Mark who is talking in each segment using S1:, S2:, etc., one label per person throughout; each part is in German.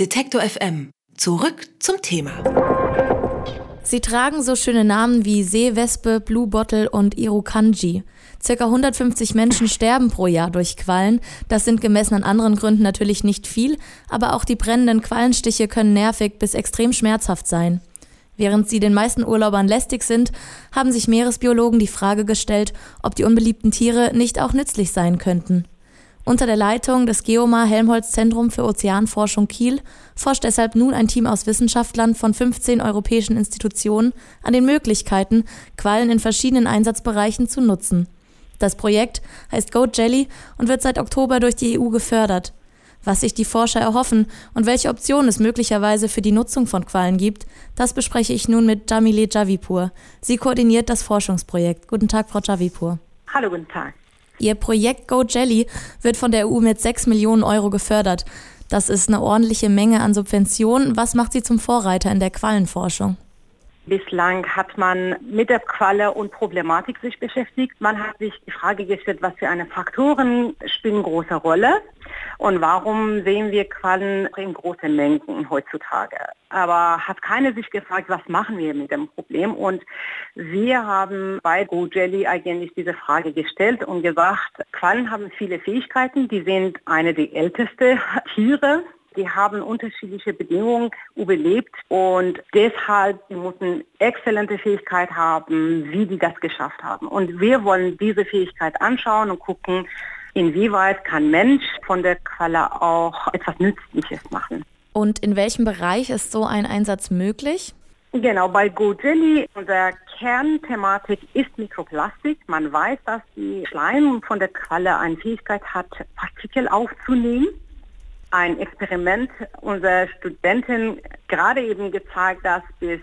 S1: Detektor FM. Zurück zum Thema.
S2: Sie tragen so schöne Namen wie Seewespe, Blue Bottle und Irukanji. Circa 150 Menschen sterben pro Jahr durch Quallen. Das sind gemessen an anderen Gründen natürlich nicht viel, aber auch die brennenden Quallenstiche können nervig bis extrem schmerzhaft sein. Während sie den meisten Urlaubern lästig sind, haben sich Meeresbiologen die Frage gestellt, ob die unbeliebten Tiere nicht auch nützlich sein könnten. Unter der Leitung des Geomar Helmholtz Zentrum für Ozeanforschung Kiel forscht deshalb nun ein Team aus Wissenschaftlern von 15 europäischen Institutionen an den Möglichkeiten, Quallen in verschiedenen Einsatzbereichen zu nutzen. Das Projekt heißt Goat Jelly und wird seit Oktober durch die EU gefördert. Was sich die Forscher erhoffen und welche Optionen es möglicherweise für die Nutzung von Quallen gibt, das bespreche ich nun mit Jamile Javipur. Sie koordiniert das Forschungsprojekt. Guten Tag, Frau Javipur.
S3: Hallo, guten Tag.
S2: Ihr Projekt Go Jelly wird von der EU mit 6 Millionen Euro gefördert. Das ist eine ordentliche Menge an Subventionen. Was macht Sie zum Vorreiter in der Quallenforschung?
S3: Bislang hat man mit der Qualle und Problematik sich beschäftigt. Man hat sich die Frage gestellt, was für eine Faktoren spielen große Rolle und warum sehen wir Quallen in großen Mengen heutzutage. Aber hat keiner sich gefragt, was machen wir mit dem Problem? Und wir haben bei Go Jelly eigentlich diese Frage gestellt und gesagt, Quallen haben viele Fähigkeiten. Die sind eine der ältesten Tiere die haben unterschiedliche Bedingungen überlebt und deshalb die müssen exzellente Fähigkeit haben, wie die das geschafft haben. Und wir wollen diese Fähigkeit anschauen und gucken, inwieweit kann Mensch von der Qualle auch etwas Nützliches machen.
S2: Und in welchem Bereich ist so ein Einsatz möglich?
S3: Genau, bei GoJelly, unsere Kernthematik ist Mikroplastik. Man weiß, dass die Schleim von der Qualle eine Fähigkeit hat, Partikel aufzunehmen ein Experiment unserer Studenten gerade eben gezeigt, dass bis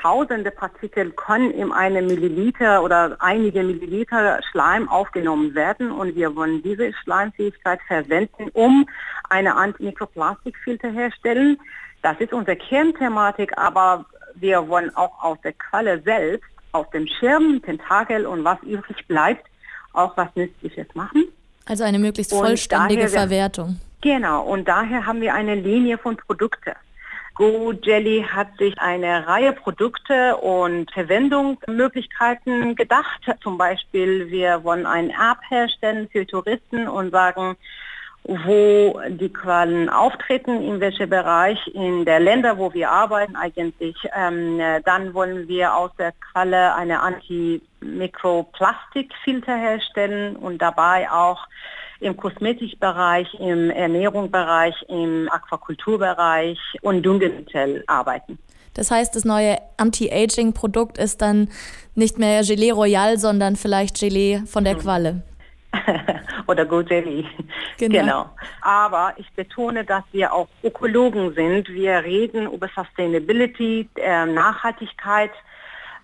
S3: tausende Partikel können in einem Milliliter oder einige Milliliter Schleim aufgenommen werden und wir wollen diese Schleimfähigkeit verwenden, um eine Antimikroplastikfilter herstellen. Das ist unsere Kernthematik, aber wir wollen auch aus der Qualle selbst, aus dem Schirm, Tentakel und was übrig bleibt, auch was Nützliches machen.
S2: Also eine möglichst vollständige Verwertung.
S3: Genau, und daher haben wir eine Linie von Produkten. Go Jelly hat sich eine Reihe Produkte und Verwendungsmöglichkeiten gedacht. Zum Beispiel, wir wollen eine App herstellen für Touristen und sagen, wo die Quallen auftreten, in welchem Bereich, in der Länder, wo wir arbeiten eigentlich. Ähm, dann wollen wir aus der Qualle eine Antimikroplastikfilter herstellen und dabei auch im Kosmetikbereich, im Ernährungsbereich, im Aquakulturbereich und Düngemittel arbeiten.
S2: Das heißt, das neue Anti-Aging-Produkt ist dann nicht mehr Gelee Royal, sondern vielleicht Gelee von der hm. Qualle.
S3: Oder Go Jelly. Genau. genau. Aber ich betone, dass wir auch Ökologen sind. Wir reden über Sustainability, äh, Nachhaltigkeit.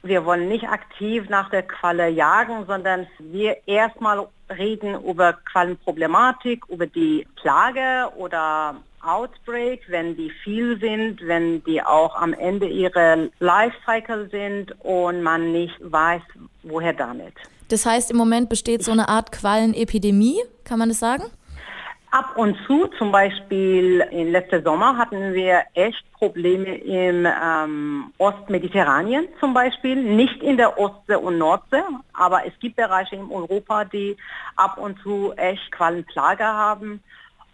S3: Wir wollen nicht aktiv nach der Qualle jagen, sondern wir erstmal reden über Quallenproblematik, über die Plage oder Outbreak, wenn die viel sind, wenn die auch am Ende ihrer Lifecycle sind und man nicht weiß, woher damit.
S2: Das heißt, im Moment besteht so eine Art Quallenepidemie, kann man das sagen?
S3: Ab und zu, zum Beispiel im letzten Sommer hatten wir echt Probleme im ähm, Ostmediterranien zum Beispiel, nicht in der Ostsee und Nordsee, aber es gibt Bereiche in Europa, die ab und zu echt Quallenplage haben.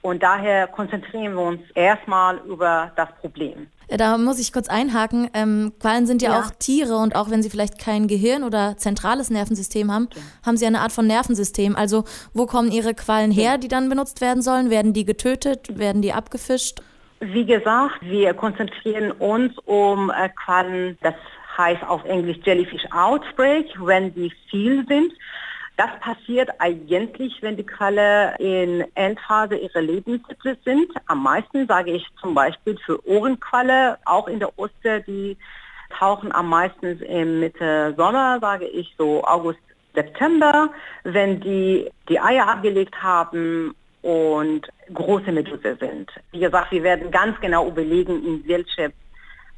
S3: Und daher konzentrieren wir uns erstmal über das Problem.
S2: Da muss ich kurz einhaken. Ähm, Quallen sind ja, ja, auch Tiere und auch wenn sie vielleicht kein Gehirn oder zentrales Nervensystem haben, ja. haben sie eine Art von Nervensystem. Also wo kommen ihre Quallen her, die dann benutzt werden sollen? Werden die getötet? Werden die abgefischt?
S3: Wie gesagt, wir konzentrieren uns um äh, Quallen, das heißt auf Englisch Jellyfish Outbreak, wenn sie viel sind. Das passiert eigentlich, wenn die Qualle in Endphase ihrer Lebenszyklus sind. Am meisten sage ich zum Beispiel für Ohrenqualle, auch in der Ostsee, die tauchen am meisten im Mitte Sommer, sage ich so August, September, wenn die die Eier abgelegt haben und große Meduse sind. Wie gesagt, wir werden ganz genau überlegen, in welche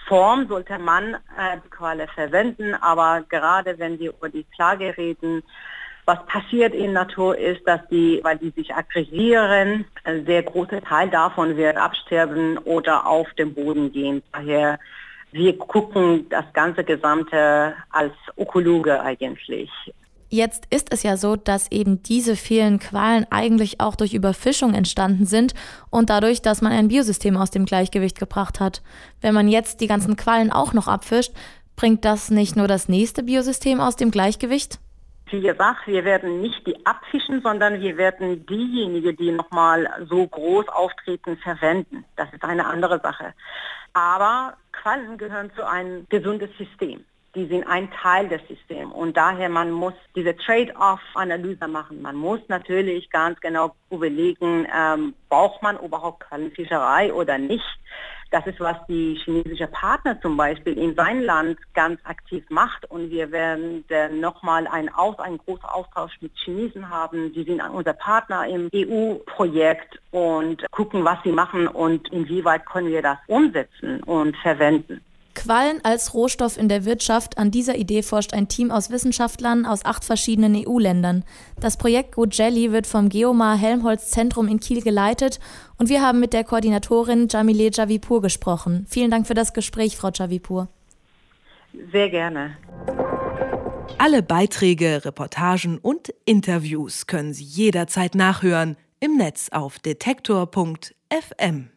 S3: Form sollte man äh, die Qualle verwenden, aber gerade wenn wir über die Plage reden, Was passiert in Natur ist, dass die, weil die sich aggregieren, ein sehr großer Teil davon wird absterben oder auf den Boden gehen. Daher wir gucken das ganze Gesamte als Ökologe eigentlich.
S2: Jetzt ist es ja so, dass eben diese vielen Qualen eigentlich auch durch Überfischung entstanden sind und dadurch, dass man ein Biosystem aus dem Gleichgewicht gebracht hat. Wenn man jetzt die ganzen Quallen auch noch abfischt, bringt das nicht nur das nächste Biosystem aus dem Gleichgewicht?
S3: Wie gesagt, wir werden nicht die abfischen, sondern wir werden diejenigen, die nochmal so groß auftreten, verwenden. Das ist eine andere Sache. Aber Quallen gehören zu einem gesundes System. Die sind ein Teil des Systems und daher man muss diese Trade-off-Analyse machen. Man muss natürlich ganz genau überlegen, ähm, braucht man überhaupt Quallenfischerei oder nicht. Das ist, was die chinesische Partner zum Beispiel in sein Land ganz aktiv macht. Und wir werden nochmal einen, Aus, einen großen Austausch mit Chinesen haben. Sie sind unser Partner im EU-Projekt und gucken, was sie machen und inwieweit können wir das umsetzen und verwenden.
S2: Quallen als Rohstoff in der Wirtschaft. An dieser Idee forscht ein Team aus Wissenschaftlern aus acht verschiedenen EU-Ländern. Das Projekt Go Jelly wird vom Geomar Helmholtz Zentrum in Kiel geleitet und wir haben mit der Koordinatorin Jamile Javipur gesprochen. Vielen Dank für das Gespräch, Frau Javipur.
S3: Sehr gerne.
S1: Alle Beiträge, Reportagen und Interviews können Sie jederzeit nachhören im Netz auf detektor.fm.